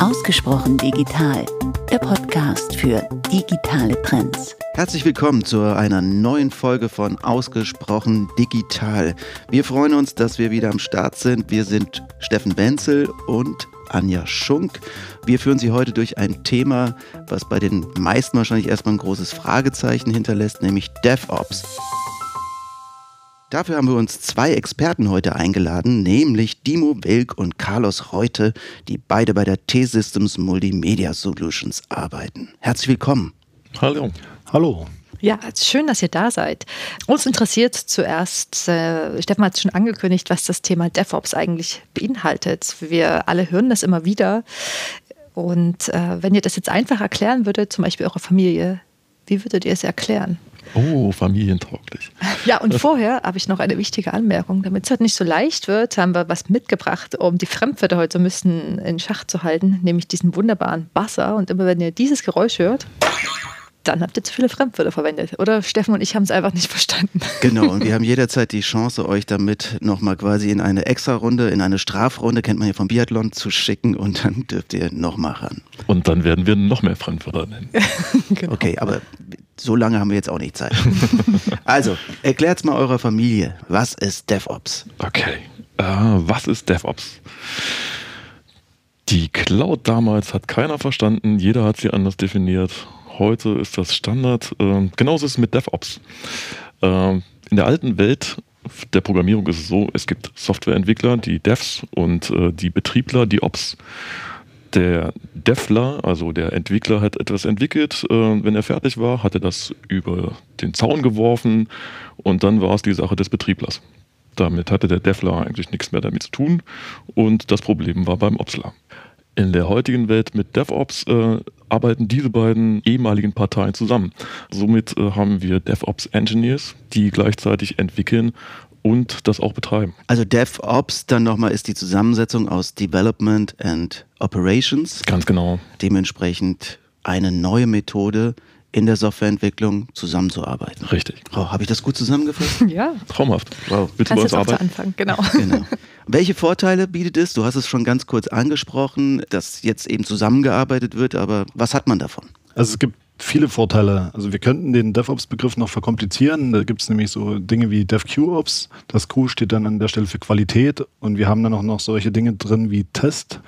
Ausgesprochen digital, der Podcast für digitale Trends. Herzlich willkommen zu einer neuen Folge von Ausgesprochen digital. Wir freuen uns, dass wir wieder am Start sind. Wir sind Steffen Wenzel und Anja Schunk. Wir führen Sie heute durch ein Thema, was bei den meisten wahrscheinlich erstmal ein großes Fragezeichen hinterlässt, nämlich DevOps. Dafür haben wir uns zwei Experten heute eingeladen, nämlich Dimo Wilk und Carlos Reute, die beide bei der T-Systems Multimedia Solutions arbeiten. Herzlich willkommen. Hallo. Hallo. Ja, schön, dass ihr da seid. Uns interessiert zuerst, äh, Stefan hat es schon angekündigt, was das Thema DevOps eigentlich beinhaltet. Wir alle hören das immer wieder. Und äh, wenn ihr das jetzt einfach erklären würdet, zum Beispiel eurer Familie, wie würdet ihr es erklären? Oh, familientauglich. Ja, und vorher habe ich noch eine wichtige Anmerkung. Damit es heute nicht so leicht wird, haben wir was mitgebracht, um die Fremdwörter heute so ein bisschen in Schach zu halten, nämlich diesen wunderbaren Buzzer. Und immer wenn ihr dieses Geräusch hört, dann habt ihr zu viele Fremdwörter verwendet. Oder Steffen und ich haben es einfach nicht verstanden. Genau, und wir haben jederzeit die Chance, euch damit nochmal quasi in eine Extra-Runde, in eine Strafrunde, kennt man ja vom Biathlon, zu schicken und dann dürft ihr nochmal ran. Und dann werden wir noch mehr Fremdwörter nennen. genau. Okay, aber so lange haben wir jetzt auch nicht Zeit. also, erklärt mal eurer Familie, was ist DevOps? Okay, äh, was ist DevOps? Die Cloud damals hat keiner verstanden, jeder hat sie anders definiert. Heute ist das Standard. Äh, genauso ist es mit DevOps. Äh, in der alten Welt der Programmierung ist es so, es gibt Softwareentwickler, die Devs und äh, die Betriebler, die Ops der Devler, also der Entwickler, hat etwas entwickelt. Äh, wenn er fertig war, hat er das über den Zaun geworfen und dann war es die Sache des Betrieblers. Damit hatte der Devler eigentlich nichts mehr damit zu tun und das Problem war beim Opsler. In der heutigen Welt mit DevOps äh, arbeiten diese beiden ehemaligen Parteien zusammen. Somit äh, haben wir DevOps Engineers, die gleichzeitig entwickeln und das auch betreiben. Also DevOps dann nochmal ist die Zusammensetzung aus Development and Operations. Ganz genau. Dementsprechend eine neue Methode in der Softwareentwicklung zusammenzuarbeiten. Richtig. Oh, Habe ich das gut zusammengefasst? Ja. Traumhaft. Wow. Willst Kannst du bei uns arbeiten? Anfangen, genau. genau. Welche Vorteile bietet es? Du hast es schon ganz kurz angesprochen, dass jetzt eben zusammengearbeitet wird, aber was hat man davon? Also es gibt viele Vorteile. Also wir könnten den DevOps-Begriff noch verkomplizieren. Da gibt es nämlich so Dinge wie DevQOps. Das Q steht dann an der Stelle für Qualität und wir haben dann auch noch solche Dinge drin wie Test,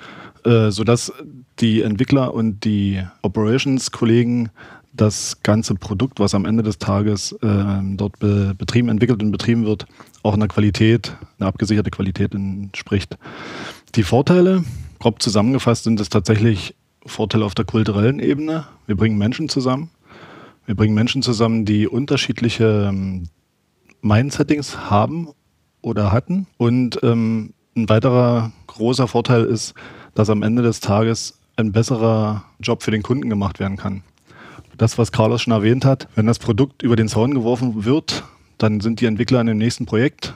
äh, sodass die Entwickler und die Operations-Kollegen das ganze Produkt, was am Ende des Tages äh, dort be betrieben, entwickelt und betrieben wird, auch einer Qualität, eine abgesicherte Qualität entspricht. Die Vorteile, grob zusammengefasst, sind es tatsächlich Vorteile auf der kulturellen Ebene. Wir bringen Menschen zusammen. Wir bringen Menschen zusammen, die unterschiedliche ähm, Mindsettings haben oder hatten. Und ähm, ein weiterer großer Vorteil ist, dass am Ende des Tages ein besserer Job für den Kunden gemacht werden kann. Das, was Carlos schon erwähnt hat, wenn das Produkt über den Zaun geworfen wird, dann sind die Entwickler in dem nächsten Projekt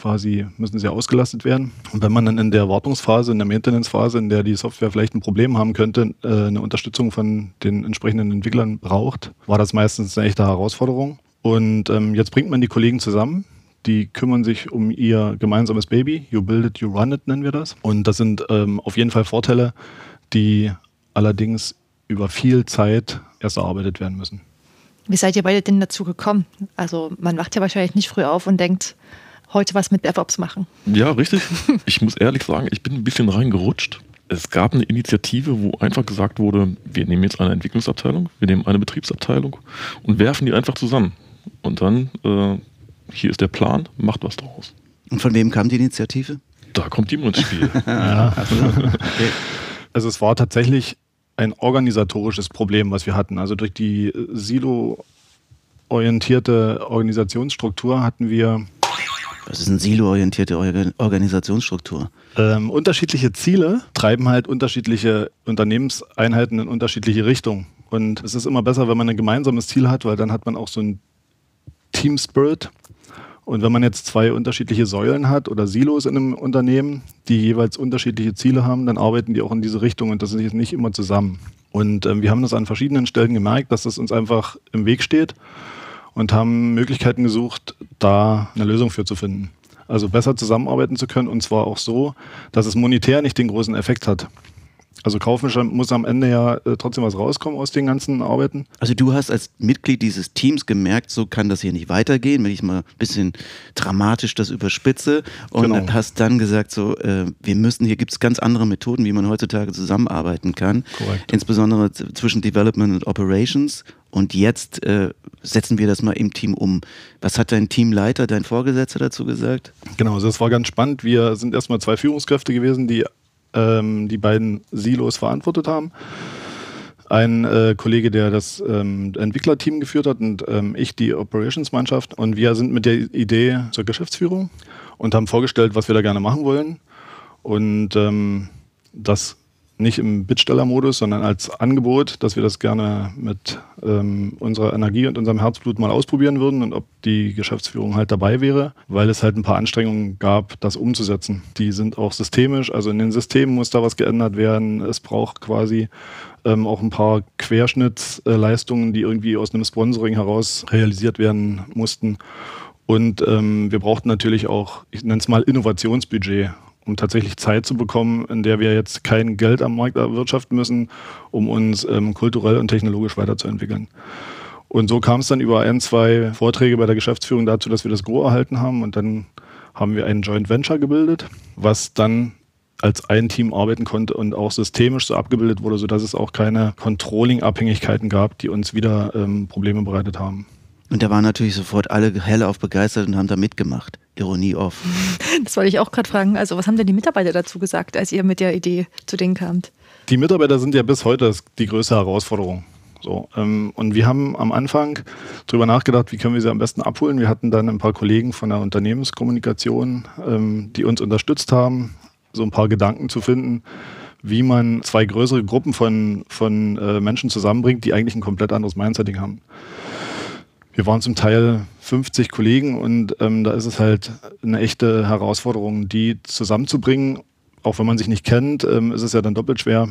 quasi müssen sie ausgelastet werden. Und wenn man dann in der Wartungsphase, in der Maintenance-Phase, in der die Software vielleicht ein Problem haben könnte, äh, eine Unterstützung von den entsprechenden Entwicklern braucht, war das meistens eine echte Herausforderung. Und ähm, jetzt bringt man die Kollegen zusammen. Die kümmern sich um ihr gemeinsames Baby. You build it, you run it, nennen wir das. Und das sind ähm, auf jeden Fall Vorteile, die allerdings über viel Zeit erst erarbeitet werden müssen. Wie seid ihr beide denn dazu gekommen? Also man wacht ja wahrscheinlich nicht früh auf und denkt, heute was mit DevOps machen. Ja, richtig. Ich muss ehrlich sagen, ich bin ein bisschen reingerutscht. Es gab eine Initiative, wo einfach gesagt wurde, wir nehmen jetzt eine Entwicklungsabteilung, wir nehmen eine Betriebsabteilung und werfen die einfach zusammen. Und dann, äh, hier ist der Plan, macht was draus. Und von wem kam die Initiative? Da kommt jemand ins Spiel. ja. okay. Also es war tatsächlich ein organisatorisches Problem, was wir hatten. Also durch die Silo-orientierte Organisationsstruktur hatten wir das ist eine silo-orientierte Organisationsstruktur. Ähm, unterschiedliche Ziele treiben halt unterschiedliche Unternehmenseinheiten in unterschiedliche Richtungen. Und es ist immer besser, wenn man ein gemeinsames Ziel hat, weil dann hat man auch so einen Team Spirit. Und wenn man jetzt zwei unterschiedliche Säulen hat oder Silos in einem Unternehmen, die jeweils unterschiedliche Ziele haben, dann arbeiten die auch in diese Richtung und das ist nicht immer zusammen. Und ähm, wir haben das an verschiedenen Stellen gemerkt, dass das uns einfach im Weg steht und haben Möglichkeiten gesucht, da eine Lösung für zu finden. Also besser zusammenarbeiten zu können und zwar auch so, dass es monetär nicht den großen Effekt hat. Also kaufmännisch muss am Ende ja äh, trotzdem was rauskommen aus den ganzen Arbeiten. Also du hast als Mitglied dieses Teams gemerkt, so kann das hier nicht weitergehen, wenn ich mal ein bisschen dramatisch das überspitze und Genau. hast dann gesagt, so äh, wir müssen, hier gibt es ganz andere Methoden, wie man heutzutage zusammenarbeiten kann, Korrekt. insbesondere zwischen Development und Operations und jetzt äh, setzen wir das mal im Team um. Was hat dein Teamleiter, dein Vorgesetzter dazu gesagt? Genau, also das war ganz spannend. Wir sind erstmal zwei Führungskräfte gewesen, die ähm, die beiden Silos verantwortet haben. Ein äh, Kollege, der das ähm, Entwicklerteam geführt hat und ähm, ich die Operations-Mannschaft. Und wir sind mit der Idee zur Geschäftsführung und haben vorgestellt, was wir da gerne machen wollen. Und ähm, das nicht im Bittstellermodus, sondern als Angebot, dass wir das gerne mit ähm, unserer Energie und unserem Herzblut mal ausprobieren würden und ob die Geschäftsführung halt dabei wäre, weil es halt ein paar Anstrengungen gab, das umzusetzen. Die sind auch systemisch, also in den Systemen muss da was geändert werden. Es braucht quasi ähm, auch ein paar Querschnittsleistungen, die irgendwie aus einem Sponsoring heraus realisiert werden mussten. Und ähm, wir brauchten natürlich auch, ich nenne es mal Innovationsbudget, um tatsächlich Zeit zu bekommen, in der wir jetzt kein Geld am Markt erwirtschaften müssen, um uns ähm, kulturell und technologisch weiterzuentwickeln. Und so kam es dann über ein, zwei Vorträge bei der Geschäftsführung dazu, dass wir das Go erhalten haben. Und dann haben wir ein Joint Venture gebildet, was dann als ein Team arbeiten konnte und auch systemisch so abgebildet wurde, sodass es auch keine Controlling-Abhängigkeiten gab, die uns wieder ähm, Probleme bereitet haben. Und da waren natürlich sofort alle hellauf begeistert und haben da mitgemacht. Ironie off. Das wollte ich auch gerade fragen. Also, was haben denn die Mitarbeiter dazu gesagt, als ihr mit der Idee zu denen kamt? Die Mitarbeiter sind ja bis heute die größte Herausforderung. So, ähm, und wir haben am Anfang darüber nachgedacht, wie können wir sie am besten abholen. Wir hatten dann ein paar Kollegen von der Unternehmenskommunikation, ähm, die uns unterstützt haben, so ein paar Gedanken zu finden, wie man zwei größere Gruppen von, von äh, Menschen zusammenbringt, die eigentlich ein komplett anderes Mindsetting haben. Wir waren zum Teil 50 Kollegen und ähm, da ist es halt eine echte Herausforderung, die zusammenzubringen. Auch wenn man sich nicht kennt, ähm, ist es ja dann doppelt schwer.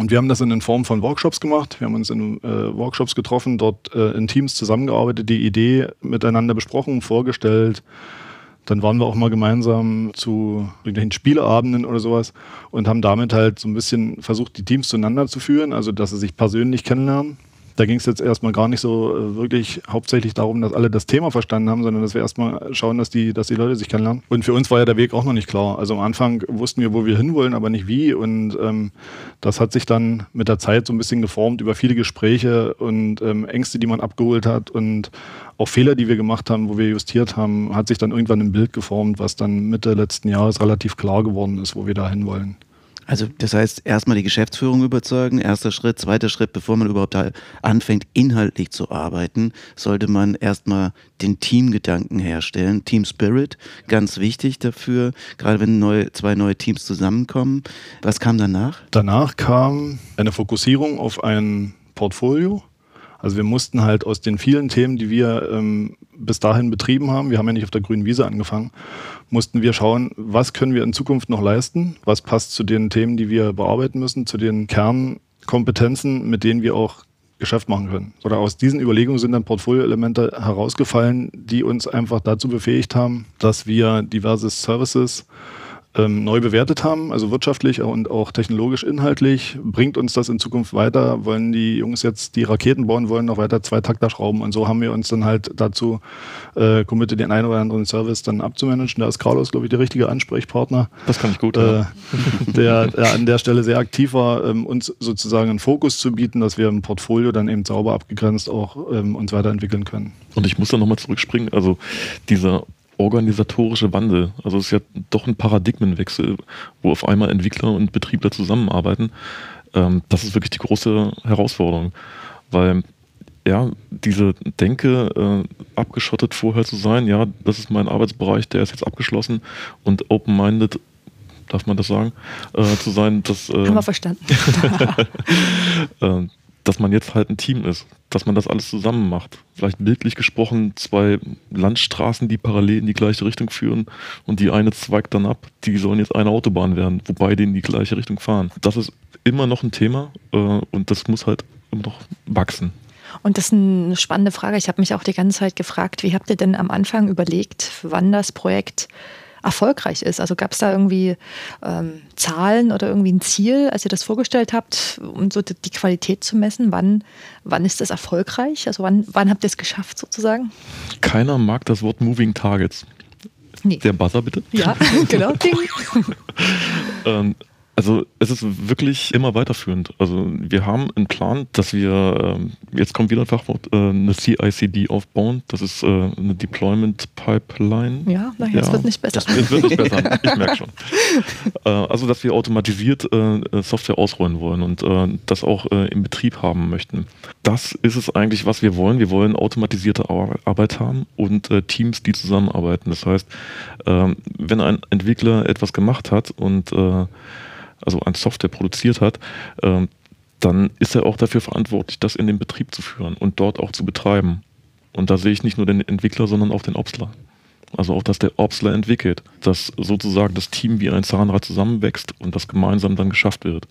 Und wir haben das in Form von Workshops gemacht. Wir haben uns in äh, Workshops getroffen, dort äh, in Teams zusammengearbeitet, die Idee miteinander besprochen, vorgestellt. Dann waren wir auch mal gemeinsam zu irgendwelchen Spieleabenden oder sowas und haben damit halt so ein bisschen versucht, die Teams zueinander zu führen, also dass sie sich persönlich kennenlernen. Da ging es jetzt erstmal gar nicht so äh, wirklich hauptsächlich darum, dass alle das Thema verstanden haben, sondern dass wir erstmal schauen, dass die, dass die Leute sich kennenlernen. Und für uns war ja der Weg auch noch nicht klar. Also am Anfang wussten wir, wo wir hinwollen, aber nicht wie. Und ähm, das hat sich dann mit der Zeit so ein bisschen geformt über viele Gespräche und ähm, Ängste, die man abgeholt hat und auch Fehler, die wir gemacht haben, wo wir justiert haben, hat sich dann irgendwann ein Bild geformt, was dann Mitte letzten Jahres relativ klar geworden ist, wo wir da hinwollen. Also das heißt, erstmal die Geschäftsführung überzeugen, erster Schritt, zweiter Schritt, bevor man überhaupt anfängt, inhaltlich zu arbeiten, sollte man erstmal den Teamgedanken herstellen, Team Spirit, ganz wichtig dafür, gerade wenn neue, zwei neue Teams zusammenkommen. Was kam danach? Danach kam eine Fokussierung auf ein Portfolio. Also wir mussten halt aus den vielen Themen, die wir ähm, bis dahin betrieben haben, wir haben ja nicht auf der grünen Wiese angefangen, mussten wir schauen, was können wir in Zukunft noch leisten, was passt zu den Themen, die wir bearbeiten müssen, zu den Kernkompetenzen, mit denen wir auch Geschäft machen können. Oder aus diesen Überlegungen sind dann Portfolioelemente herausgefallen, die uns einfach dazu befähigt haben, dass wir diverse Services ähm, neu bewertet haben, also wirtschaftlich und auch technologisch inhaltlich. Bringt uns das in Zukunft weiter? Wollen die Jungs jetzt die Raketen bauen, wollen noch weiter Zweitakter schrauben? Und so haben wir uns dann halt dazu äh, committed, den einen oder anderen Service dann abzumanagen. Da ist Carlos, glaube ich, der richtige Ansprechpartner, Das kann ich gut. äh, der, der an der Stelle sehr aktiv war, ähm, uns sozusagen einen Fokus zu bieten, dass wir im Portfolio dann eben sauber abgegrenzt auch ähm, uns weiterentwickeln können. Und ich muss da nochmal zurückspringen. Also dieser organisatorische Wandel, also es ist ja doch ein Paradigmenwechsel, wo auf einmal Entwickler und Betriebler zusammenarbeiten. Ähm, das ist wirklich die große Herausforderung, weil ja, diese Denke, äh, abgeschottet vorher zu sein, ja, das ist mein Arbeitsbereich, der ist jetzt abgeschlossen und open-minded, darf man das sagen, äh, zu sein, das äh, Haben wir verstanden. dass man jetzt halt ein Team ist, dass man das alles zusammen macht. Vielleicht bildlich gesprochen zwei Landstraßen, die parallel in die gleiche Richtung führen und die eine zweigt dann ab, die sollen jetzt eine Autobahn werden, wobei die in die gleiche Richtung fahren. Das ist immer noch ein Thema äh, und das muss halt immer noch wachsen. Und das ist eine spannende Frage. Ich habe mich auch die ganze Zeit gefragt, wie habt ihr denn am Anfang überlegt, wann das Projekt erfolgreich ist? Also gab es da irgendwie ähm, Zahlen oder irgendwie ein Ziel, als ihr das vorgestellt habt, um so die, Qualität zu messen? Wann, wann ist das erfolgreich? Also wann, wann habt ihr es geschafft sozusagen? Keiner mag das Wort Moving Targets. Nee. Der Buzzer bitte. Ja, genau. Ähm, also es ist wirklich immer weiterführend. Also wir haben einen Plan, dass wir, ähm, jetzt kommt wieder ein Fachwort, äh, eine CICD aufbauen. Das ist äh, eine Deployment Pipeline. Ja, naja, es wird nicht besser. Es wird nicht besser, ich merke schon. Äh, also dass wir automatisiert Software ausrollen wollen und das auch im Betrieb haben möchten. Das ist es eigentlich, was wir wollen. Wir wollen automatisierte Ar- Arbeit haben und Teams, die zusammenarbeiten. Das heißt, ähm, wenn ein Entwickler etwas gemacht hat und also an Software produziert hat, ähm, dann ist er auch dafür verantwortlich, das in den Betrieb zu führen und dort auch zu betreiben. Und da sehe ich nicht nur den Entwickler, sondern auch den Opsler. Also auch, dass der Opsler entwickelt, dass sozusagen das Team wie ein Zahnrad zusammenwächst und das gemeinsam dann geschafft wird.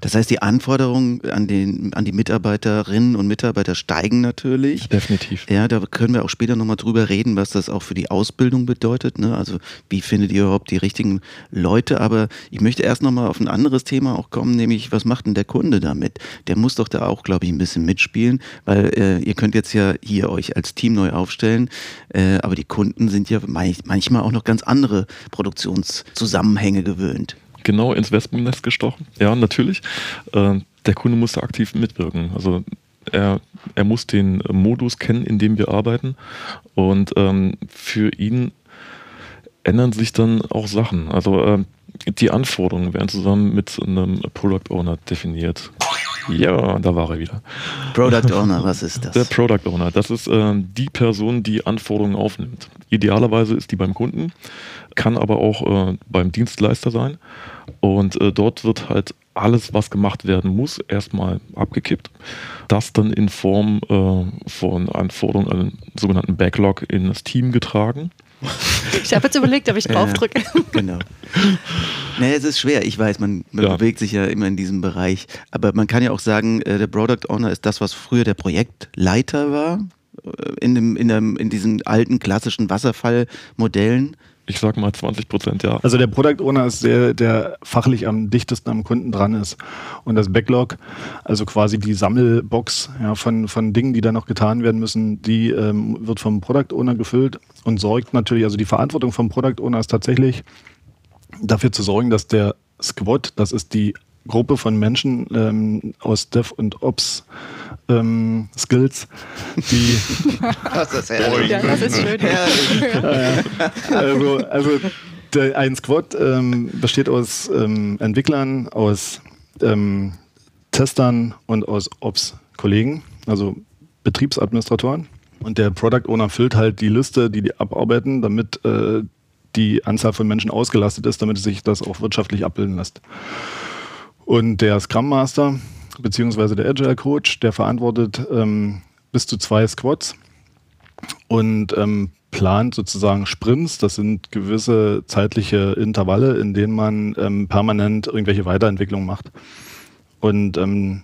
Das heißt, die Anforderungen an, den, an die Mitarbeiterinnen und Mitarbeiter steigen natürlich. Definitiv. Ja, da können wir auch später nochmal drüber reden, was das auch für die Ausbildung bedeutet. Ne? Also wie findet ihr überhaupt die richtigen Leute? Aber ich möchte erst nochmal auf ein anderes Thema auch kommen, nämlich was macht denn der Kunde damit? Der muss doch da auch, glaube ich, ein bisschen mitspielen, weil äh, ihr könnt jetzt ja hier euch als Team neu aufstellen, äh, aber die Kunden sind ja manch- manchmal auch noch ganz andere Produktionszusammenhänge gewöhnt. Genau ins Wespennest gestochen. Ja, natürlich. Äh, der Kunde muss da aktiv mitwirken. Also er, er muss den Modus kennen, in dem wir arbeiten. Und ähm, für ihn ändern sich dann auch Sachen. Also ähm, die Anforderungen werden zusammen mit einem Product Owner definiert. Ja, da war er wieder. Product Owner, was ist Der das? Product Owner, das ist ähm, die Person, die Anforderungen aufnimmt. Idealerweise ist die beim Kunden, kann aber auch äh, beim Dienstleister sein. Und äh, dort wird halt alles, was gemacht werden muss, erstmal abgekippt. Das dann in Form äh, von Anforderungen, einen sogenannten Backlog in das Team getragen. Ich habe jetzt überlegt, ob ich Ja. draufdrücke. Genau. Naja, es ist schwer. Ich weiß, man, man Ja. bewegt sich ja immer in diesem Bereich. Aber man kann ja auch sagen, äh, der Product Owner ist das, was früher der Projektleiter war. äh, In, dem, in, dem, in diesen alten klassischen Wasserfallmodellen. Ich sag mal 20 Prozent, ja. Also der Product Owner ist der, der fachlich am dichtesten am Kunden dran ist. Und das Backlog, also quasi die Sammelbox ja, von, von Dingen, die da noch getan werden müssen, die ähm, wird vom Product Owner gefüllt und sorgt natürlich, also die Verantwortung vom Product Owner ist tatsächlich dafür zu sorgen, dass der Squad, das ist die Gruppe von Menschen ähm, aus Dev und Ops ähm, Skills, die Das ist herrlich. Ja, das ist schön. also, also der, ein Squad ähm, besteht aus ähm, Entwicklern, aus ähm, Testern und aus Ops-Kollegen, also Betriebsadministratoren. Und der Product Owner füllt halt die Liste, die die abarbeiten, damit äh, die Anzahl von Menschen ausgelastet ist, damit sich das auch wirtschaftlich abbilden lässt. Und der Scrum Master beziehungsweise der Agile Coach, der verantwortet ähm, bis zu zwei Squads und ähm, plant sozusagen Sprints. Das sind gewisse zeitliche Intervalle, in denen man ähm, permanent irgendwelche Weiterentwicklungen macht. Und ähm,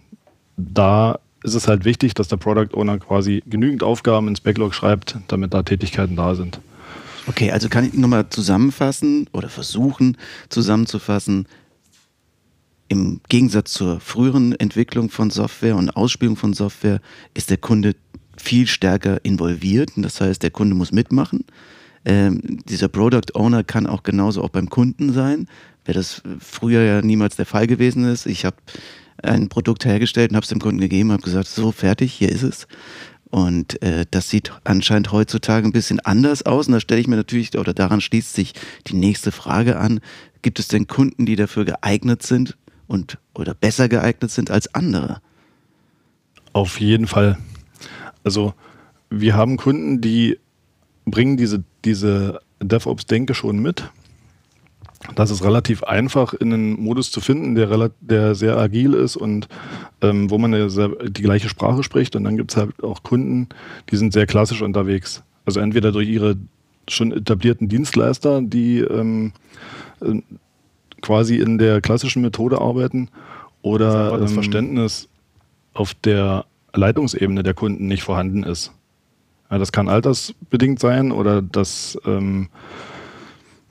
da ist es halt wichtig, dass der Product Owner quasi genügend Aufgaben ins Backlog schreibt, damit da Tätigkeiten da sind. Okay, also kann ich nochmal zusammenfassen oder versuchen zusammenzufassen. Im Gegensatz zur früheren Entwicklung von Software und Ausspielung von Software ist der Kunde viel stärker involviert. Und das heißt, der Kunde muss mitmachen. Ähm, dieser Product Owner kann auch genauso auch beim Kunden sein, wer das früher ja niemals der Fall gewesen ist. Ich habe ein Produkt hergestellt und habe es dem Kunden gegeben, habe gesagt, so fertig, hier ist es. Und äh, das sieht anscheinend heutzutage ein bisschen anders aus. Und da stelle ich mir natürlich, oder daran schließt sich die nächste Frage an, gibt es denn Kunden, die dafür geeignet sind und oder besser geeignet sind als andere? Auf jeden Fall. Also wir haben Kunden, die bringen diese, diese DevOps-Denke schon mit. Das ist relativ einfach, in einen Modus zu finden, der, der sehr agil ist und ähm, wo man die gleiche Sprache spricht. Und dann gibt es halt auch Kunden, die sind sehr klassisch unterwegs. Also entweder durch ihre schon etablierten Dienstleister, die ähm, äh, quasi in der klassischen Methode arbeiten, oder das ähm, Verständnis auf der Leitungsebene der Kunden nicht vorhanden ist. Ja, das kann altersbedingt sein oder das, ähm,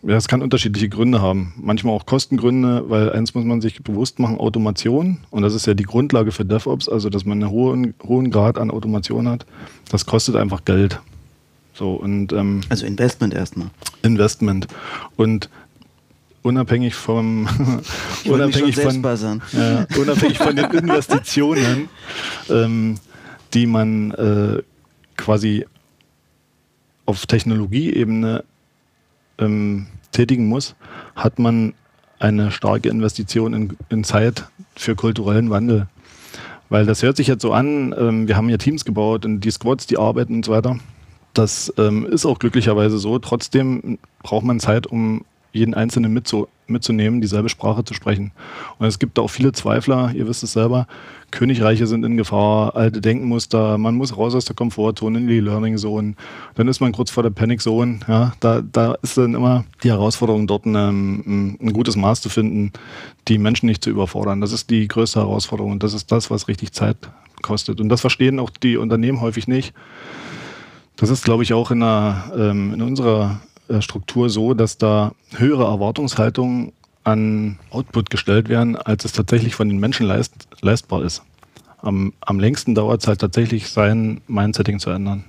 Ja, es kann unterschiedliche Gründe haben. Manchmal auch Kostengründe, weil eins muss man sich bewusst machen, Automation, und das ist ja die Grundlage für DevOps, also dass man einen hohen, hohen Grad an Automation hat, das kostet einfach Geld. So, und, ähm, also Investment erstmal. Investment. Und unabhängig vom unabhängig von, äh, unabhängig von den Investitionen, ähm, die man äh, quasi auf Technologieebene ähm, tätigen muss, hat man eine starke Investition in, in, Zeit für kulturellen Wandel. Weil das hört sich jetzt so an, ähm, wir haben ja Teams gebaut und die Squads, die arbeiten und so weiter. Das ähm, ist auch glücklicherweise so. Trotzdem braucht man Zeit, um jeden Einzelnen mitzu, mitzunehmen, dieselbe Sprache zu sprechen. Und es gibt auch viele Zweifler, ihr wisst es selber, Königreiche sind in Gefahr, alte Denkmuster, man muss raus aus der Komfortzone in die Learning Zone. Dann ist man kurz vor der Panic Zone. Ja, da, da ist dann immer die Herausforderung, dort ein, ein gutes Maß zu finden, die Menschen nicht zu überfordern. Das ist die größte Herausforderung und das ist das, was richtig Zeit kostet. Und das verstehen auch die Unternehmen häufig nicht. Das ist, glaube ich, auch in, einer, ähm, in unserer Struktur so, dass da höhere Erwartungshaltungen an Output gestellt werden, als es tatsächlich von den Menschen leist, leistbar ist. Am, am längsten dauert es halt tatsächlich, sein Mindsetting zu ändern.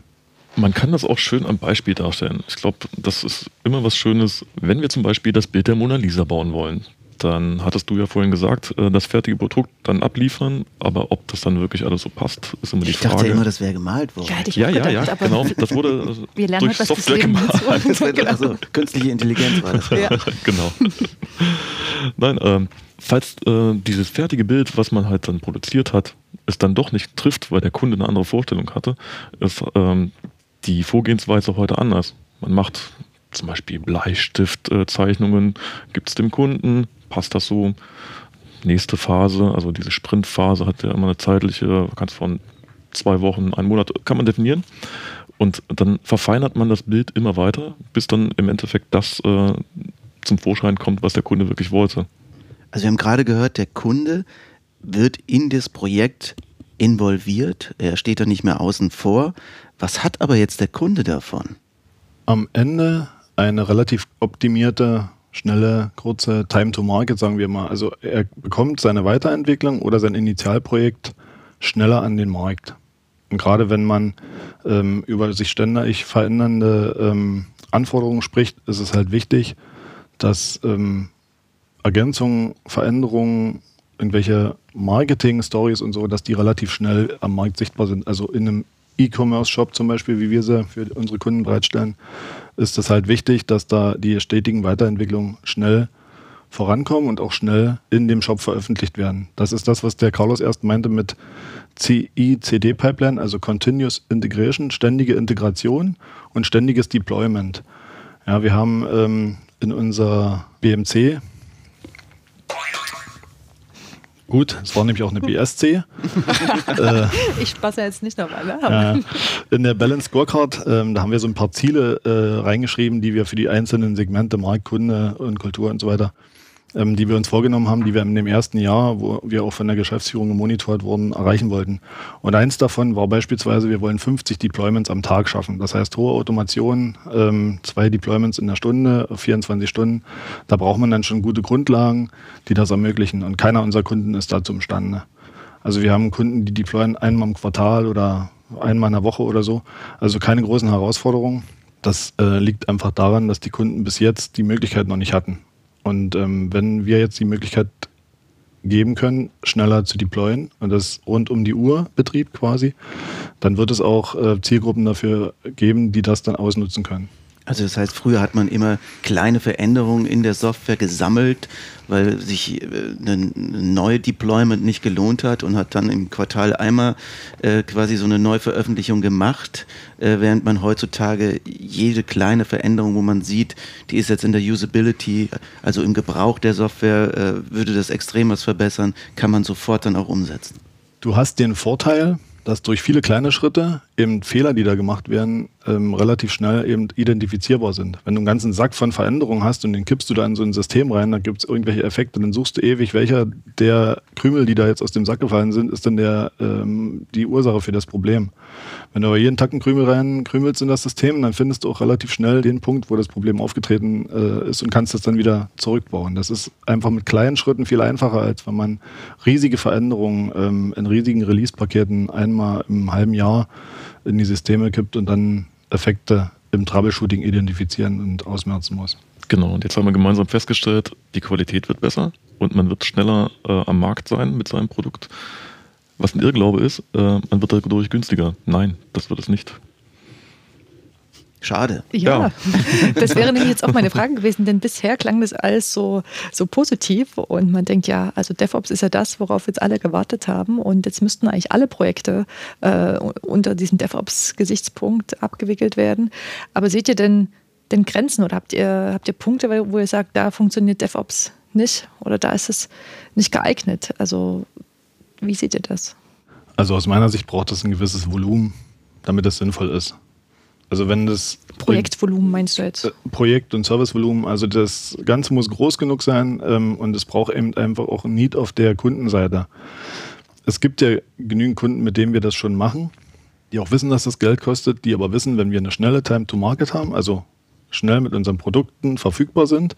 Man kann das auch schön am Beispiel darstellen. Ich glaube, das ist immer was Schönes, wenn wir zum Beispiel das Bild der Mona Lisa bauen wollen dann hattest du ja vorhin gesagt, äh, das fertige Produkt dann abliefern, aber ob das dann wirklich alles so passt, ist immer die ich Frage. Ich dachte immer, das wäre gemalt worden. Ja, ja, ja, ja genau. Das wurde wir lernen durch Software gemalt. genau. also, künstliche Intelligenz war das. Ja. genau. Nein, ähm, falls äh, dieses fertige Bild, was man halt dann produziert hat, es dann doch nicht trifft, weil der Kunde eine andere Vorstellung hatte, ist ähm, die Vorgehensweise heute anders. Man macht zum Beispiel Bleistiftzeichnungen, gibt es dem Kunden, passt das so? Nächste Phase, also diese Sprintphase hat ja immer eine zeitliche, kannst von zwei Wochen, einen Monat, kann man definieren. Und dann verfeinert man das Bild immer weiter, bis dann im Endeffekt das äh, zum Vorschein kommt, was der Kunde wirklich wollte. Also wir haben gerade gehört, der Kunde wird in das Projekt involviert, er steht da nicht mehr außen vor. Was hat aber jetzt der Kunde davon? Am Ende eine relativ optimierte schnelle, kurze Time to Market, sagen wir mal. Also er bekommt seine Weiterentwicklung oder sein Initialprojekt schneller an den Markt. Und gerade wenn man ähm, über sich ständig verändernde ähm, Anforderungen spricht, ist es halt wichtig, dass ähm, Ergänzungen, Veränderungen, irgendwelche Marketing-Stories und so, dass die relativ schnell am Markt sichtbar sind. Also in einem E-Commerce-Shop zum Beispiel, wie wir sie für unsere Kunden bereitstellen, ist es halt wichtig, dass da die stetigen Weiterentwicklungen schnell vorankommen und auch schnell in dem Shop veröffentlicht werden. Das ist das, was der Carlos erst meinte mit CI-CD-Pipeline, also Continuous Integration, ständige Integration und ständiges Deployment. Ja, wir haben ähm, in unserer BMC Gut, es war nämlich auch eine BSC. äh, ich passe jetzt nicht nochmal. Ne? Äh, in der Balance Scorecard, äh, da haben wir so ein paar Ziele äh, reingeschrieben, die wir für die einzelnen Segmente, Marktkunde und Kultur und so weiter ähm, die wir uns vorgenommen haben, die wir in dem ersten Jahr, wo wir auch von der Geschäftsführung gemonitort wurden, erreichen wollten. Und eins davon war beispielsweise, wir wollen 50 Deployments am Tag schaffen. Das heißt, hohe Automation, ähm, zwei Deployments in der Stunde, 24 Stunden. Da braucht man dann schon gute Grundlagen, die das ermöglichen. Und keiner unserer Kunden ist dazu imstande. Also wir haben Kunden, die deployen einmal im Quartal oder einmal in der Woche oder so. Also keine großen Herausforderungen. Das äh, liegt einfach daran, dass die Kunden bis jetzt die Möglichkeit noch nicht hatten. Und ähm, wenn wir jetzt die Möglichkeit geben können, schneller zu deployen und das rund um die Uhr Betrieb quasi, dann wird es auch äh, Zielgruppen dafür geben, die das dann ausnutzen können. Also das heißt, früher hat man immer kleine Veränderungen in der Software gesammelt, weil sich äh, ein neue Deployment nicht gelohnt hat und hat dann im Quartal einmal äh, quasi so eine Neuveröffentlichung gemacht, äh, während man heutzutage jede kleine Veränderung, wo man sieht, die ist jetzt in der Usability, also im Gebrauch der Software, äh, würde das extrem was verbessern, kann man sofort dann auch umsetzen. Du hast den Vorteil, dass durch viele kleine Schritte eben Fehler, die da gemacht werden, ähm, relativ schnell eben identifizierbar sind. Wenn du einen ganzen Sack von Veränderungen hast und den kippst du da in so ein System rein, dann gibt es irgendwelche Effekte, dann suchst du ewig, welcher der Krümel, die da jetzt aus dem Sack gefallen sind, ist denn der, ähm, die Ursache für das Problem. Wenn du aber jeden Tag einen Krümel rein krümelst in das System, dann findest du auch relativ schnell den Punkt, wo das Problem aufgetreten äh, ist und kannst das dann wieder zurückbauen. Das ist einfach mit kleinen Schritten viel einfacher, als wenn man riesige Veränderungen ähm, in riesigen Release-Paketen einmal im halben Jahr in die Systeme kippt und dann Effekte im Troubleshooting identifizieren und ausmerzen muss. Genau, und jetzt haben wir gemeinsam festgestellt, die Qualität wird besser und man wird schneller äh, am Markt sein mit seinem Produkt. Was ein Irrglaube ist, äh, man wird dadurch günstiger. Nein, das wird es nicht. Schade. Ja, ja. das wäre nämlich jetzt auch meine Frage gewesen, denn bisher klang das alles so, so positiv und man denkt ja, also DevOps ist ja das, worauf jetzt alle gewartet haben und jetzt müssten eigentlich alle Projekte äh, unter diesem DevOps-Gesichtspunkt abgewickelt werden. Aber seht ihr denn, denn Grenzen oder habt ihr, habt ihr Punkte, wo ihr sagt, da funktioniert DevOps nicht oder da ist es nicht geeignet? Also wie seht ihr das? Also aus meiner Sicht braucht es ein gewisses Volumen, damit es sinnvoll ist. Also wenn das Projektvolumen meinst du jetzt? Äh, Projekt- und Servicevolumen, also das Ganze muss groß genug sein ähm, und es braucht eben einfach auch ein Need auf der Kundenseite. Es gibt ja genügend Kunden, mit denen wir das schon machen, die auch wissen, dass das Geld kostet, die aber wissen, wenn wir eine schnelle Time to Market haben, also schnell mit unseren Produkten verfügbar sind,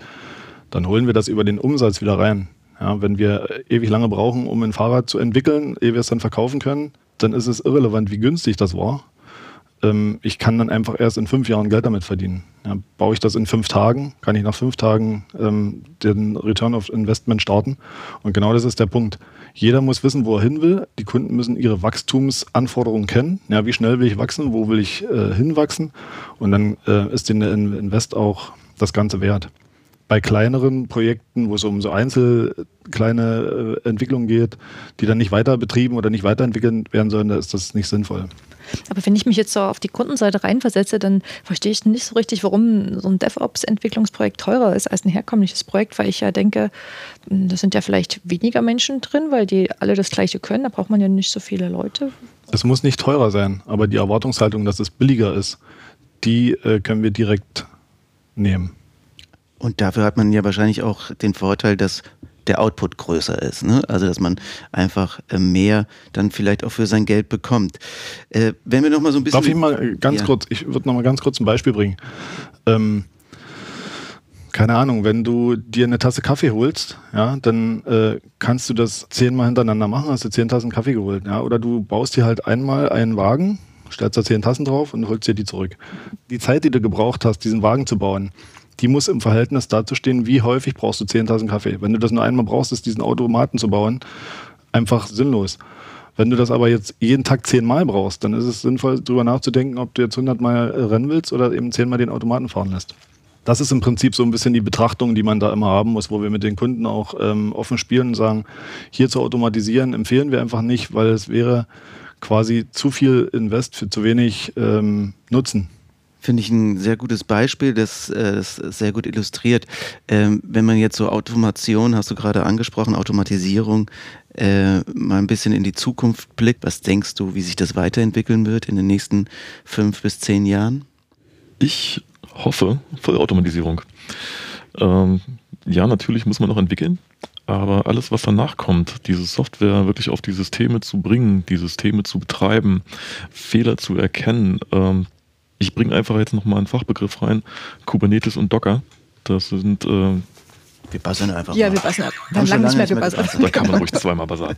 dann holen wir das über den Umsatz wieder rein. Ja, wenn wir ewig lange brauchen, um ein Fahrrad zu entwickeln, ehe wir es dann verkaufen können, dann ist es irrelevant, wie günstig das war ähm, ich kann dann einfach erst in fünf Jahren Geld damit verdienen. Ja, baue ich das in fünf Tagen, kann ich nach fünf Tagen ähm, den Return of Investment starten. Und genau das ist der Punkt. Jeder muss wissen, wo er hin will. Die Kunden müssen ihre Wachstumsanforderungen kennen. Ja, wie schnell will ich wachsen? Wo will ich äh, hinwachsen? Und dann äh, ist den Invest auch das Ganze wert. Bei kleineren Projekten, wo es um so einzel kleine äh, Entwicklungen geht, die dann nicht weiter betrieben oder nicht weiterentwickelt werden sollen, da ist das nicht sinnvoll. Aber wenn ich mich jetzt so auf die Kundenseite reinversetze, dann verstehe ich nicht so richtig, warum so ein DevOps-Entwicklungsprojekt teurer ist als ein herkömmliches Projekt, weil ich ja denke, hm, da sind ja vielleicht weniger Menschen drin, weil die alle das Gleiche können. Da braucht man ja nicht so viele Leute. Es muss nicht teurer sein, aber die Erwartungshaltung, dass es billiger ist, die äh, können wir direkt nehmen. Und dafür hat man ja wahrscheinlich auch den Vorteil, dass der Output größer ist. Ne? Also dass man einfach äh, mehr dann vielleicht auch für sein Geld bekommt. Äh, wenn wir noch mal so ein bisschen. Darf ich mal ganz ja. kurz, ich würde noch mal ganz kurz ein Beispiel bringen. Ähm, keine Ahnung, wenn du dir eine Tasse Kaffee holst, ja, dann äh, kannst du das zehnmal hintereinander machen, hast du zehn Tassen Kaffee geholt, ja, oder du baust dir halt einmal einen Wagen, stellst da zehn Tassen drauf und holst dir die zurück. Die Zeit, die du gebraucht hast, diesen Wagen zu bauen, die muss im Verhältnis dazu stehen, wie häufig brauchst du 10.000 Kaffee. Wenn du das nur einmal brauchst, ist diesen Automaten zu bauen einfach sinnlos. Wenn du das aber jetzt jeden Tag zehnmal brauchst, dann ist es sinnvoll, darüber nachzudenken, ob du jetzt 100 Mal äh, rennen willst oder eben zehnmal den Automaten fahren lässt. Das ist im Prinzip so ein bisschen die Betrachtung, die man da immer haben muss, wo wir mit den Kunden auch ähm, offen spielen und sagen, hier zu automatisieren empfehlen wir einfach nicht, weil es wäre quasi zu viel Invest für zu wenig ähm, Nutzen finde ich ein sehr gutes Beispiel, das, äh, das sehr gut illustriert. Ähm, wenn man jetzt so Automation, hast du gerade angesprochen, Automatisierung, äh, mal ein bisschen in die Zukunft blickt, was denkst du, wie sich das weiterentwickeln wird in den nächsten fünf bis zehn Jahren? Ich hoffe, Vollautomatisierung. Ähm, ja, natürlich muss man noch entwickeln, aber alles, was danach kommt, diese Software wirklich auf die Systeme zu bringen, die Systeme zu betreiben, Fehler zu erkennen, ähm, ich bringe einfach jetzt nochmal einen Fachbegriff rein. Kubernetes und Docker. Das sind. Äh, wir buzzern einfach. Ja, mal. wir buzzern ab. Wir haben lange nicht mehr gebuzzert. Da kann man ruhig zweimal buzzern.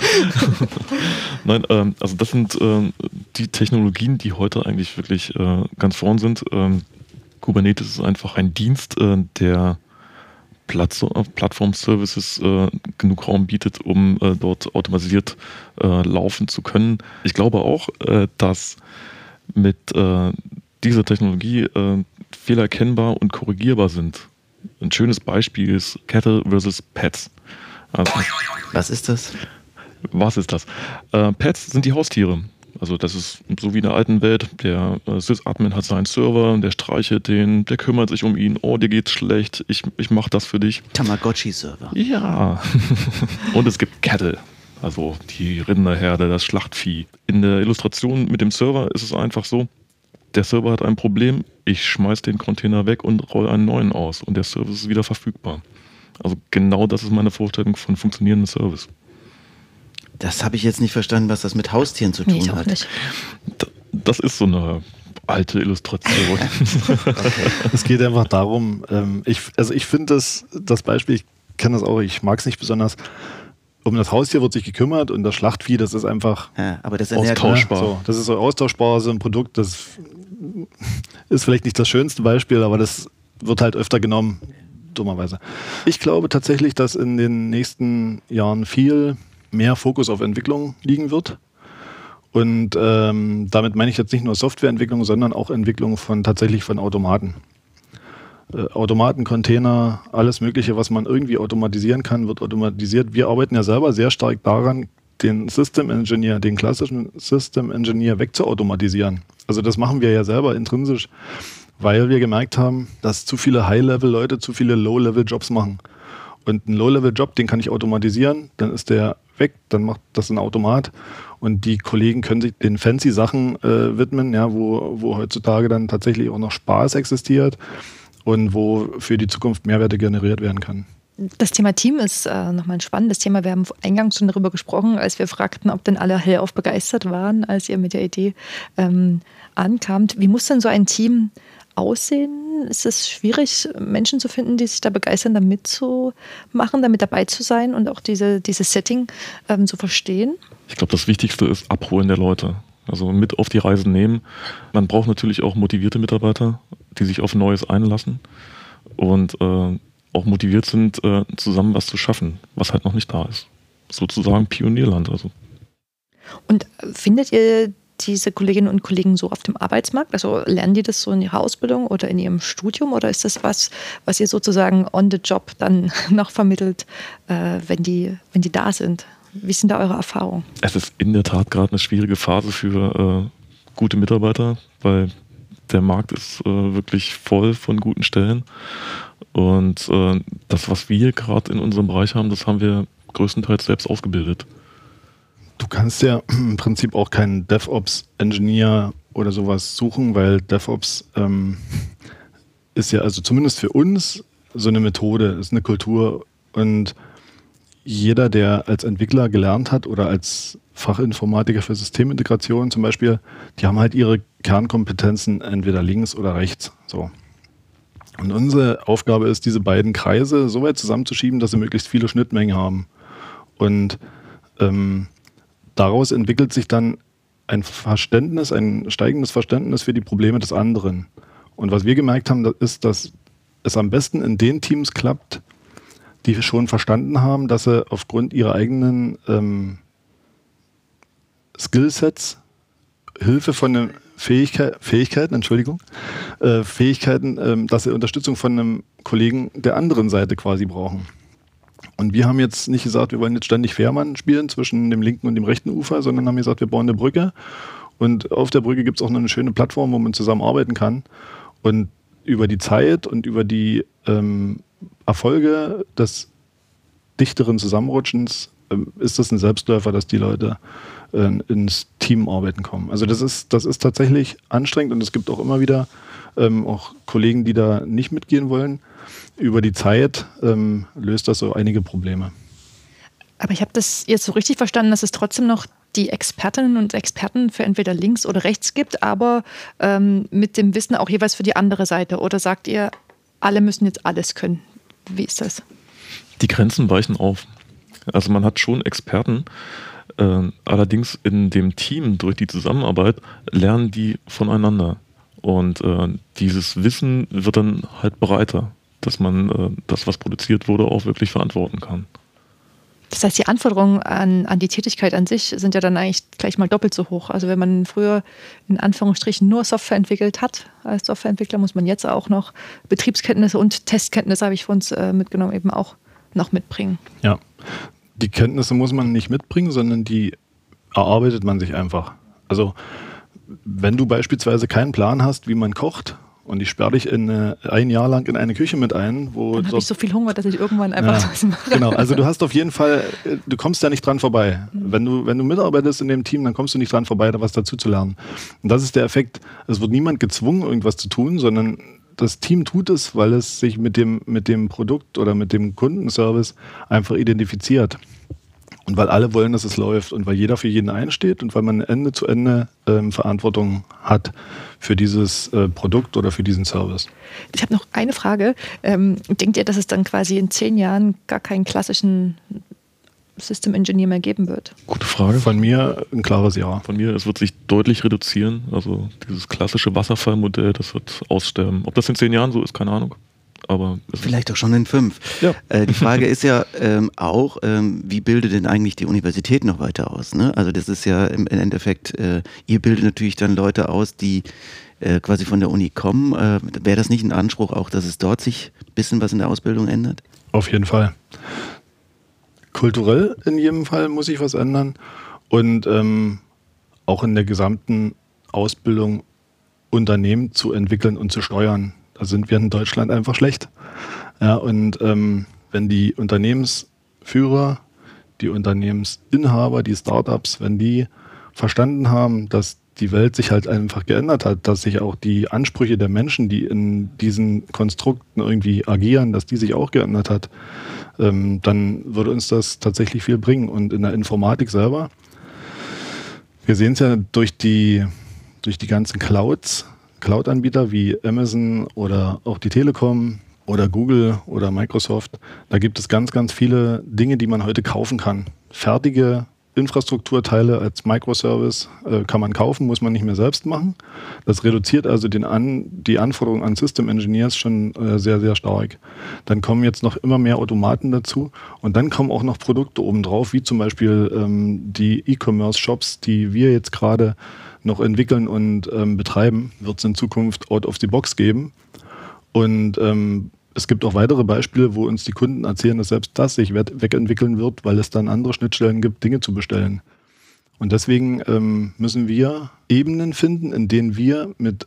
Nein, ähm, also das sind ähm, die Technologien, die heute eigentlich wirklich äh, ganz vorn sind. Ähm, Kubernetes ist einfach ein Dienst, äh, der Plattform-Services äh, genug Raum bietet, um äh, dort automatisiert äh, laufen zu können. Ich glaube auch, äh, dass mit äh, diese Technologie äh, fehlerkennbar und korrigierbar sind. Ein schönes Beispiel ist Cattle versus Pets. Also, was ist das? Was ist das? Äh, Pets sind die Haustiere. Also das ist so wie in der alten Welt. Der äh, Sysadmin hat seinen Server, der streichelt den, der kümmert sich um ihn. Oh, dir geht's schlecht, ich, ich mach das für dich. Tamagotchi-Server. Ja. und es gibt Cattle. Also die Rinderherde, das Schlachtvieh. In der Illustration mit dem Server ist es einfach so, der Server hat ein Problem, ich schmeiß den Container weg und roll einen neuen aus und der Service ist wieder verfügbar. Also genau das ist meine Vorstellung von funktionierendem Service. Das habe ich jetzt nicht verstanden, was das mit Haustieren zu tun Nee, ich auch hat. nicht. Das ist so eine alte Illustration. Es geht einfach darum, ähm, ich, also ich finde das, das Beispiel, ich kenne das auch, ich mag es nicht besonders. Um das Haustier wird sich gekümmert und das Schlachtvieh, das ist einfach Ja, aber das ernährt Austauschbar. So, das ist so austauschbar, so ein Produkt, das ist vielleicht nicht das schönste Beispiel, aber das wird halt öfter genommen, dummerweise. Ich glaube tatsächlich, dass in den nächsten Jahren viel mehr Fokus auf Entwicklung liegen wird. Und ähm, damit meine ich jetzt nicht nur Softwareentwicklung, sondern auch Entwicklung von tatsächlich von Automaten. Äh, Automaten, Container, alles Mögliche, was man irgendwie automatisieren kann, wird automatisiert. Wir arbeiten ja selber sehr stark daran, den System Engineer, den klassischen System Engineer wegzuautomatisieren. Also das machen wir ja selber intrinsisch, weil wir gemerkt haben, dass zu viele High-Level-Leute zu viele Low-Level-Jobs machen. Und ein Low-Level-Job, den kann ich automatisieren, dann ist der weg, dann macht das ein Automat und die Kollegen können sich den fancy Sachen äh, widmen, ja, wo, wo heutzutage dann tatsächlich auch noch Spaß existiert und wo für die Zukunft Mehrwerte generiert werden kann. Das Thema Team ist äh, nochmal ein spannendes Thema. Wir haben eingangs schon darüber gesprochen, als wir fragten, ob denn alle hellauf begeistert waren, als ihr mit der Idee ähm, ankamt. Wie muss denn so ein Team aussehen? Ist es schwierig, Menschen zu finden, die sich da begeistern, da mitzumachen, damit dabei zu sein und auch diese, dieses Setting ähm, zu verstehen? Ich glaube, das Wichtigste ist Abholen der Leute. Also mit auf die Reise nehmen. Man braucht natürlich auch motivierte Mitarbeiter, die sich auf Neues einlassen und äh, auch motiviert sind, äh, zusammen was zu schaffen, was halt noch nicht da ist. Sozusagen Pionierland. Also Und findet ihr diese Kolleginnen und Kollegen so auf dem Arbeitsmarkt? Also lernen die das so in ihrer Ausbildung oder in ihrem Studium oder ist das was, was ihr sozusagen on the job dann noch vermittelt, äh, wenn, die, wenn die da sind? Wie sind da eure Erfahrungen? es ist in der Tat gerade eine schwierige Phase für äh, gute Mitarbeiter, weil der Markt ist äh, wirklich voll von guten Stellen. Und äh, das, was wir gerade in unserem Bereich haben, das haben wir größtenteils selbst ausgebildet. Du kannst ja im Prinzip auch keinen DevOps-Engineer oder sowas suchen, weil DevOps ähm, ist ja also zumindest für uns so eine Methode, ist eine Kultur und jeder, der als Entwickler gelernt hat oder als Fachinformatiker für Systemintegration zum Beispiel, die haben halt ihre Kernkompetenzen entweder links oder rechts. So. Und unsere Aufgabe ist, diese beiden Kreise so weit zusammenzuschieben, dass sie möglichst viele Schnittmengen haben. Und ähm, daraus entwickelt sich dann ein Verständnis, ein steigendes Verständnis für die Probleme des anderen. Und was wir gemerkt haben, ist, dass es am besten in den Teams klappt, die schon verstanden haben, dass sie aufgrund ihrer eigenen ähm, Skillsets Hilfe von den Fähigkeit, Fähigkeiten, Entschuldigung, äh, Fähigkeiten, ähm, dass sie Unterstützung von einem Kollegen der anderen Seite quasi brauchen. Und wir haben jetzt nicht gesagt, wir wollen jetzt ständig Fährmann spielen zwischen dem linken und dem rechten Ufer, sondern haben gesagt, wir bauen eine Brücke. Und auf der Brücke gibt es auch noch eine schöne Plattform, wo man zusammenarbeiten kann. Und über die Zeit und über die ähm, Erfolge des dichteren Zusammenrutschens ähm, ist das ein Selbstläufer, dass die Leute äh, ins Teamarbeiten kommen. Also das ist, das ist tatsächlich anstrengend und es gibt auch immer wieder ähm, auch Kollegen, die da nicht mitgehen wollen. Über die Zeit ähm, löst das so einige Probleme. Aber ich habe das jetzt so richtig verstanden, dass es trotzdem noch die Expertinnen und Experten für entweder links oder rechts gibt, aber ähm, mit dem Wissen auch jeweils für die andere Seite. Oder sagt ihr, alle müssen jetzt alles können? Wie ist das? Die Grenzen weichen auf. Also man hat schon Experten, äh, allerdings in dem Team durch die Zusammenarbeit lernen die voneinander. Und äh, dieses Wissen wird dann halt breiter, dass man äh, das, was produziert wurde, auch wirklich verantworten kann. Das heißt, die Anforderungen an, an die Tätigkeit an sich sind ja dann eigentlich gleich mal doppelt so hoch. Also wenn man früher in Anführungsstrichen nur Software entwickelt hat, als Softwareentwickler muss man jetzt auch noch Betriebskenntnisse und Testkenntnisse, habe ich für uns äh, mitgenommen, eben auch noch mitbringen. Ja, die Kenntnisse muss man nicht mitbringen, sondern die erarbeitet man sich einfach. Also wenn du beispielsweise keinen Plan hast, wie man kocht und ich sperre dich in, äh, ein Jahr lang in eine Küche mit ein, wo Dann habe ich so viel Hunger, dass ich irgendwann einfach Ja, was mache. Genau, also du hast auf jeden Fall, äh, du kommst da nicht dran vorbei. Wenn du, wenn du mitarbeitest in dem Team, dann kommst du nicht dran vorbei, da was dazu zu lernen. Und das ist der Effekt. Es wird niemand gezwungen, irgendwas zu tun, sondern das Team tut es, weil es sich mit dem, mit dem Produkt oder mit dem Kundenservice einfach identifiziert. Und weil alle wollen, dass es läuft und weil jeder für jeden einsteht und weil man Ende zu Ende ähm, Verantwortung hat für dieses äh, Produkt oder für diesen Service. Ich habe noch eine Frage. Ähm, denkt ihr, dass es dann quasi in zehn Jahren gar keinen klassischen System Engineer mehr geben wird? Gute Frage. Von mir ein klares Ja. Von mir, es wird sich deutlich reduzieren. Also dieses klassische Wasserfallmodell, das wird aussterben. Ob das in zehn Jahren so ist, keine Ahnung. Aber Vielleicht auch schon in fünf. Ja. Äh, die Frage ist ja ähm, auch, ähm, wie bildet denn eigentlich die Universität noch weiter aus? Ne? Also das ist ja im, im Endeffekt, äh, ihr bildet natürlich dann Leute aus, die äh, quasi von der Uni kommen. Äh, Wäre das nicht ein Anspruch auch, dass es dort sich ein bisschen was in der Ausbildung ändert? Auf jeden Fall. Kulturell in jedem Fall muss sich was ändern und ähm, auch in der gesamten Ausbildung Unternehmen zu entwickeln und zu steuern. Da sind wir in Deutschland einfach schlecht. Ja, und ähm, wenn die Unternehmensführer, die Unternehmensinhaber, die Startups, wenn die verstanden haben, dass die Welt sich halt einfach geändert hat, dass sich auch die Ansprüche der Menschen, die in diesen Konstrukten irgendwie agieren, dass die sich auch geändert hat, ähm, dann würde uns das tatsächlich viel bringen. Und in der Informatik selber, wir sehen es ja durch die, durch die ganzen Clouds, Cloud-Anbieter wie Amazon oder auch die Telekom oder Google oder Microsoft, da gibt es ganz, ganz viele Dinge, die man heute kaufen kann. Fertige Infrastrukturteile als Microservice äh, kann man kaufen, muss man nicht mehr selbst machen. Das reduziert also den an, die Anforderungen an System Engineers schon äh, sehr, sehr stark. Dann kommen jetzt noch immer mehr Automaten dazu und dann kommen auch noch Produkte obendrauf, wie zum Beispiel ähm, die E-Commerce-Shops, die wir jetzt gerade noch entwickeln und ähm, betreiben, wird es in Zukunft out of the box geben. Und ähm, es gibt auch weitere Beispiele, wo uns die Kunden erzählen, dass selbst das sich we- wegentwickeln wird, weil es dann andere Schnittstellen gibt, Dinge zu bestellen. Und deswegen ähm, müssen wir Ebenen finden, in denen wir mit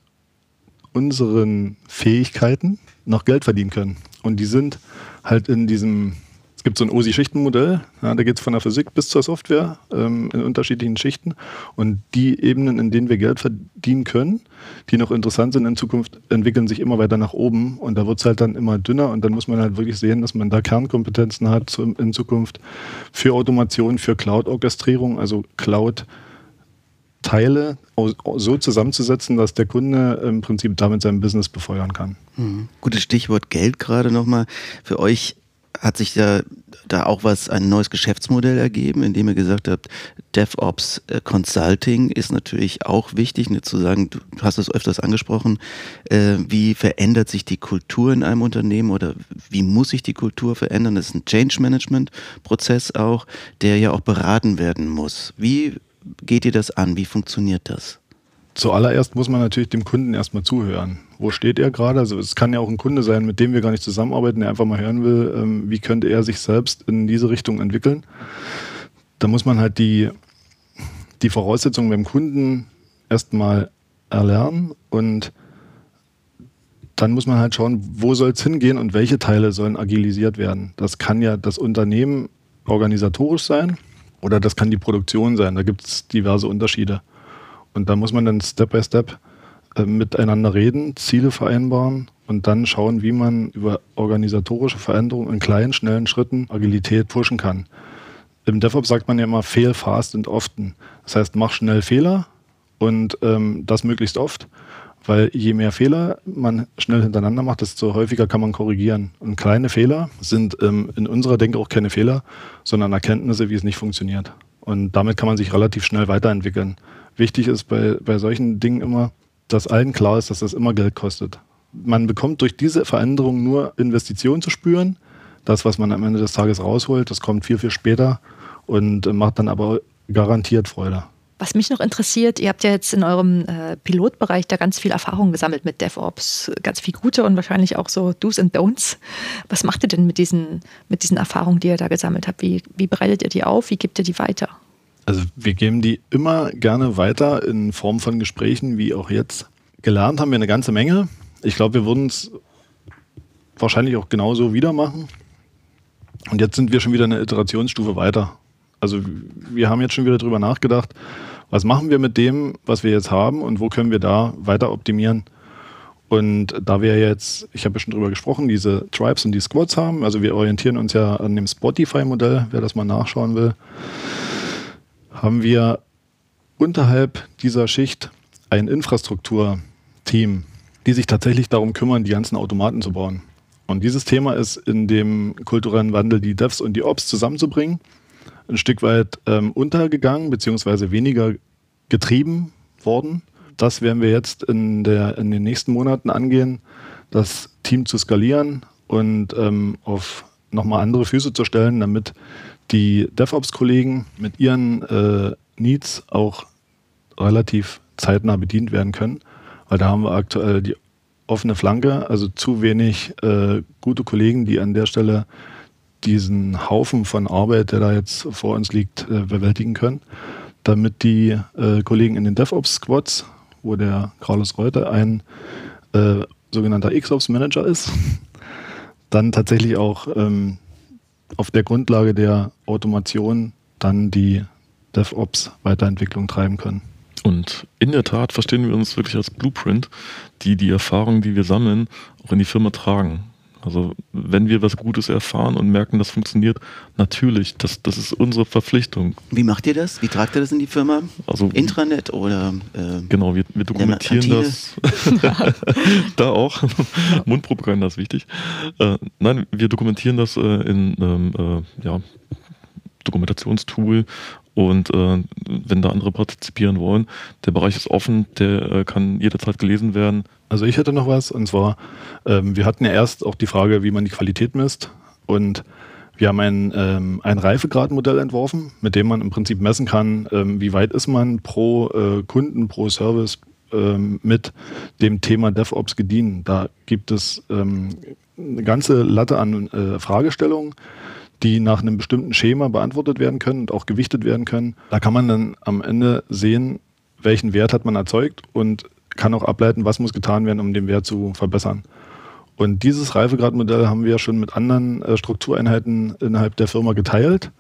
unseren Fähigkeiten noch Geld verdienen können. Und die sind halt in diesem, es gibt so ein OSI-Schichtenmodell, ja, da geht es von der Physik bis zur Software ähm, in unterschiedlichen Schichten. Und die Ebenen, in denen wir Geld verdienen können, die noch interessant sind in Zukunft, entwickeln sich immer weiter nach oben. Und da wird es halt dann immer dünner. Und dann muss man halt wirklich sehen, dass man da Kernkompetenzen hat in Zukunft für Automation, für Cloud-Orchestrierung, also Cloud- Teile so zusammenzusetzen, dass der Kunde im Prinzip damit sein Business befeuern kann. Mhm. Gutes Stichwort Geld gerade nochmal. Für euch hat sich da, da auch was, ein neues Geschäftsmodell ergeben, indem ihr gesagt habt, DevOps äh, Consulting ist natürlich auch wichtig, ne, zu sagen, du hast es öfters angesprochen, äh, wie verändert sich die Kultur in einem Unternehmen oder wie muss sich die Kultur verändern? Das ist ein Change Management Prozess auch, der ja auch beraten werden muss. Wie geht ihr das an? Wie funktioniert das? Zuallererst muss man natürlich dem Kunden erstmal zuhören. Wo steht er gerade? Also es kann ja auch ein Kunde sein, mit dem wir gar nicht zusammenarbeiten, der einfach mal hören will, ähm, wie könnte er sich selbst in diese Richtung entwickeln. Da muss man halt die, die Voraussetzungen beim Kunden erstmal erlernen und dann muss man halt schauen, wo soll es hingehen und welche Teile sollen agilisiert werden. Das kann ja das Unternehmen organisatorisch sein oder das kann die Produktion sein. Da gibt es diverse Unterschiede. Und da muss man dann Step by Step äh, miteinander reden, Ziele vereinbaren und dann schauen, wie man über organisatorische Veränderungen in kleinen, schnellen Schritten Agilität pushen kann. Im DevOps sagt man ja immer, fail fast and often. Das heißt, mach schnell Fehler und ähm, das möglichst oft, weil je mehr Fehler man schnell hintereinander macht, desto häufiger kann man korrigieren. Und kleine Fehler sind ähm, in unserer Denke auch keine Fehler, sondern Erkenntnisse, wie es nicht funktioniert. Und damit kann man sich relativ schnell weiterentwickeln. Wichtig ist bei, bei solchen Dingen immer, dass allen klar ist, dass das immer Geld kostet. Man bekommt durch diese Veränderung nur Investitionen zu spüren. Das, was man am Ende des Tages rausholt, das kommt viel, viel später und äh, macht dann aber garantiert Freude. Was mich noch interessiert, ihr habt ja jetzt in eurem äh, Pilotbereich da ganz viel Erfahrung gesammelt mit DevOps, ganz viel gute und wahrscheinlich auch so Do's and Don'ts. Was macht ihr denn mit diesen, mit diesen Erfahrungen, die ihr da gesammelt habt? Wie, wie bereitet ihr die auf? Wie gebt ihr die weiter? Also wir geben die immer gerne weiter in Form von Gesprächen, wie auch jetzt. Gelernt haben wir eine ganze Menge Ich glaube, wir würden es wahrscheinlich auch genauso wieder machen. Und jetzt sind wir schon wieder eine Iterationsstufe weiter. Also wir haben jetzt schon wieder darüber nachgedacht, was machen wir mit dem, was wir jetzt haben und wo können wir da weiter optimieren. Und da wir jetzt, ich habe ja schon drüber gesprochen, diese Tribes und die Squads haben, also wir orientieren uns ja an dem Spotify-Modell, wer das mal nachschauen will, haben wir unterhalb dieser Schicht ein Infrastrukturteam, die sich tatsächlich darum kümmern, die ganzen Automaten zu bauen. Und dieses Thema ist in dem kulturellen Wandel die Devs und die Ops zusammenzubringen, ein Stück weit ähm, untergegangen, beziehungsweise weniger getrieben worden das werden wir jetzt in, der, in den nächsten Monaten angehen, das Team zu skalieren und ähm, auf nochmal andere Füße zu stellen, damit die DevOps-Kollegen mit ihren äh, Needs auch relativ zeitnah bedient werden können. Weil da haben wir aktuell die offene Flanke, also zu wenig äh, gute Kollegen, die an der Stelle diesen Haufen von Arbeit, der da jetzt vor uns liegt, äh, bewältigen können, damit die äh, Kollegen in den DevOps-Squads wo der Carlos Reuter ein äh, sogenannter XOps-Manager ist, dann tatsächlich auch ähm, auf der Grundlage der Automation dann die DevOps-Weiterentwicklung treiben können. Und in der Tat verstehen wir uns wirklich als Blueprint, die die Erfahrungen, die wir sammeln, auch in die Firma tragen. Also wenn wir was Gutes erfahren und merken, das funktioniert, natürlich, das, das ist unsere Verpflichtung. Wie macht ihr das? Wie tragt ihr das in die Firma? Also Intranet oder? Äh, genau, wir, wir dokumentieren das. da auch. Mundpropaganda ist wichtig. Äh, nein, wir dokumentieren das äh, in einem ähm, ja, Dokumentationstool und äh, wenn da andere partizipieren wollen, der Bereich ist offen, der äh, kann jederzeit gelesen werden. Also ich hätte noch was, und zwar, ähm, wir hatten ja erst auch die Frage, wie man die Qualität misst. Und wir haben ein, ähm, ein Reifegradmodell entworfen, mit dem man im Prinzip messen kann, ähm, wie weit ist man pro äh, Kunden, pro Service ähm, mit dem Thema DevOps gedient. Da gibt es ähm, eine ganze Latte an äh, Fragestellungen die nach einem bestimmten Schema beantwortet werden können und auch gewichtet werden können. Da kann man dann am Ende sehen, welchen Wert hat man erzeugt und kann auch ableiten, was muss getan werden, um den Wert zu verbessern. Und dieses Reifegradmodell haben wir schon mit anderen äh, Struktureinheiten innerhalb der Firma geteilt.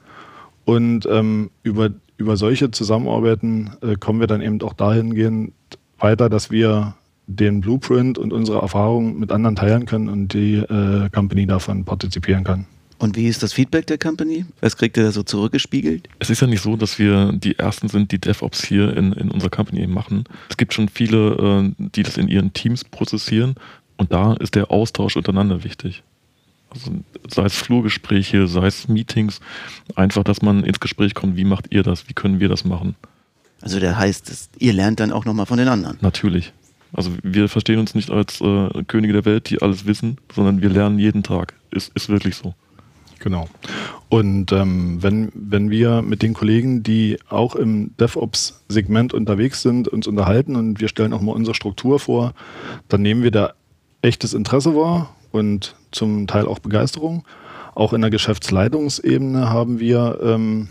Und ähm, über, über solche Zusammenarbeiten äh, kommen wir dann eben auch dahingehend weiter, dass wir den Blueprint und unsere Erfahrungen mit anderen teilen können und die äh, Company davon partizipieren kann. Und wie ist das Feedback der Company? Was kriegt ihr da so zurückgespiegelt? Es ist ja nicht so, dass wir die Ersten sind, die DevOps hier in, in unserer Company machen. Es gibt schon viele, äh, die das in ihren Teams prozessieren und da ist der Austausch untereinander wichtig. Also sei es Flurgespräche, sei es Meetings, einfach, dass man ins Gespräch kommt, wie macht ihr das, wie können wir das machen. Also der heißt, ihr lernt dann auch nochmal von den anderen. Natürlich. Also wir verstehen uns nicht als äh, Könige der Welt, die alles wissen, sondern wir lernen jeden Tag. Ist, ist wirklich so. Genau. Und ähm, wenn, wenn wir mit den Kollegen, die auch im DevOps-Segment unterwegs sind, uns unterhalten und wir stellen auch mal unsere Struktur vor, dann nehmen wir da echtes Interesse wahr und zum Teil auch Begeisterung. Auch in der Geschäftsleitungsebene haben wir ähm,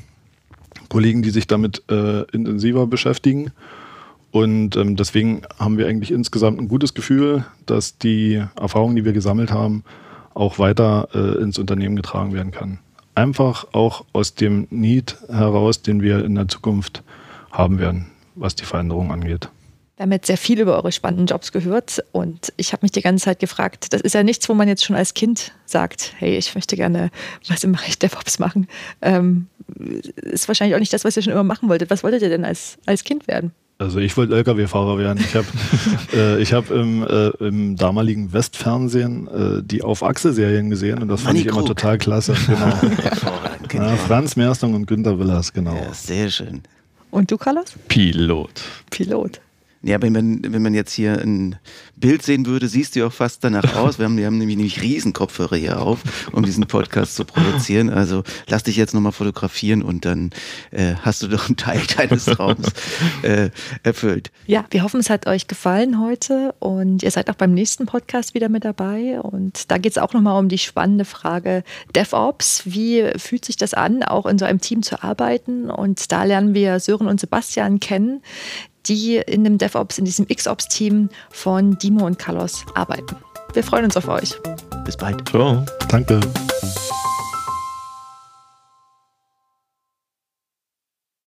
Kollegen, die sich damit äh, intensiver beschäftigen. Und ähm, deswegen haben wir eigentlich insgesamt ein gutes Gefühl, dass die Erfahrungen, die wir gesammelt haben, auch weiter äh, ins Unternehmen getragen werden kann. Einfach auch aus dem Need heraus, den wir in der Zukunft haben werden, was die Veränderung angeht. Wir haben jetzt sehr viel über eure spannenden Jobs gehört und ich habe mich die ganze Zeit gefragt, das ist ja nichts, wo man jetzt schon als Kind sagt, hey, ich möchte gerne was im Bereich DevOps machen. Ähm, ist wahrscheinlich auch nicht das, was ihr schon immer machen wolltet. Was wolltet ihr denn als, als Kind werden? Also ich wollte LKW-Fahrer werden. Ich habe äh, hab im, äh, im damaligen Westfernsehen äh, die Auf-Achse-Serien gesehen und das fand ich immer total klasse. Genau. ja, Franz Merstung und Günter Willers, genau. Ja, sehr schön. Und du, Carlos? Pilot. Pilot. Ja, wenn man, wenn man jetzt hier ein Bild sehen würde, siehst du auch fast danach aus. Wir haben, wir haben nämlich, nämlich riesen Kopfhörer hier auf, um diesen Podcast zu produzieren. Also lass dich jetzt nochmal fotografieren und dann äh, hast du doch einen Teil deines Traums äh, erfüllt. Ja, wir hoffen, es hat euch gefallen heute und ihr seid auch beim nächsten Podcast wieder mit dabei. Und da geht es auch nochmal um die spannende Frage DevOps. Wie fühlt sich das an, auch in so einem Team zu arbeiten? Und da lernen wir Sören und Sebastian kennen, die in dem DevOps, in diesem XOps-Team von Dimo und Carlos arbeiten. Wir freuen uns auf euch. Bis bald. Ciao. Danke.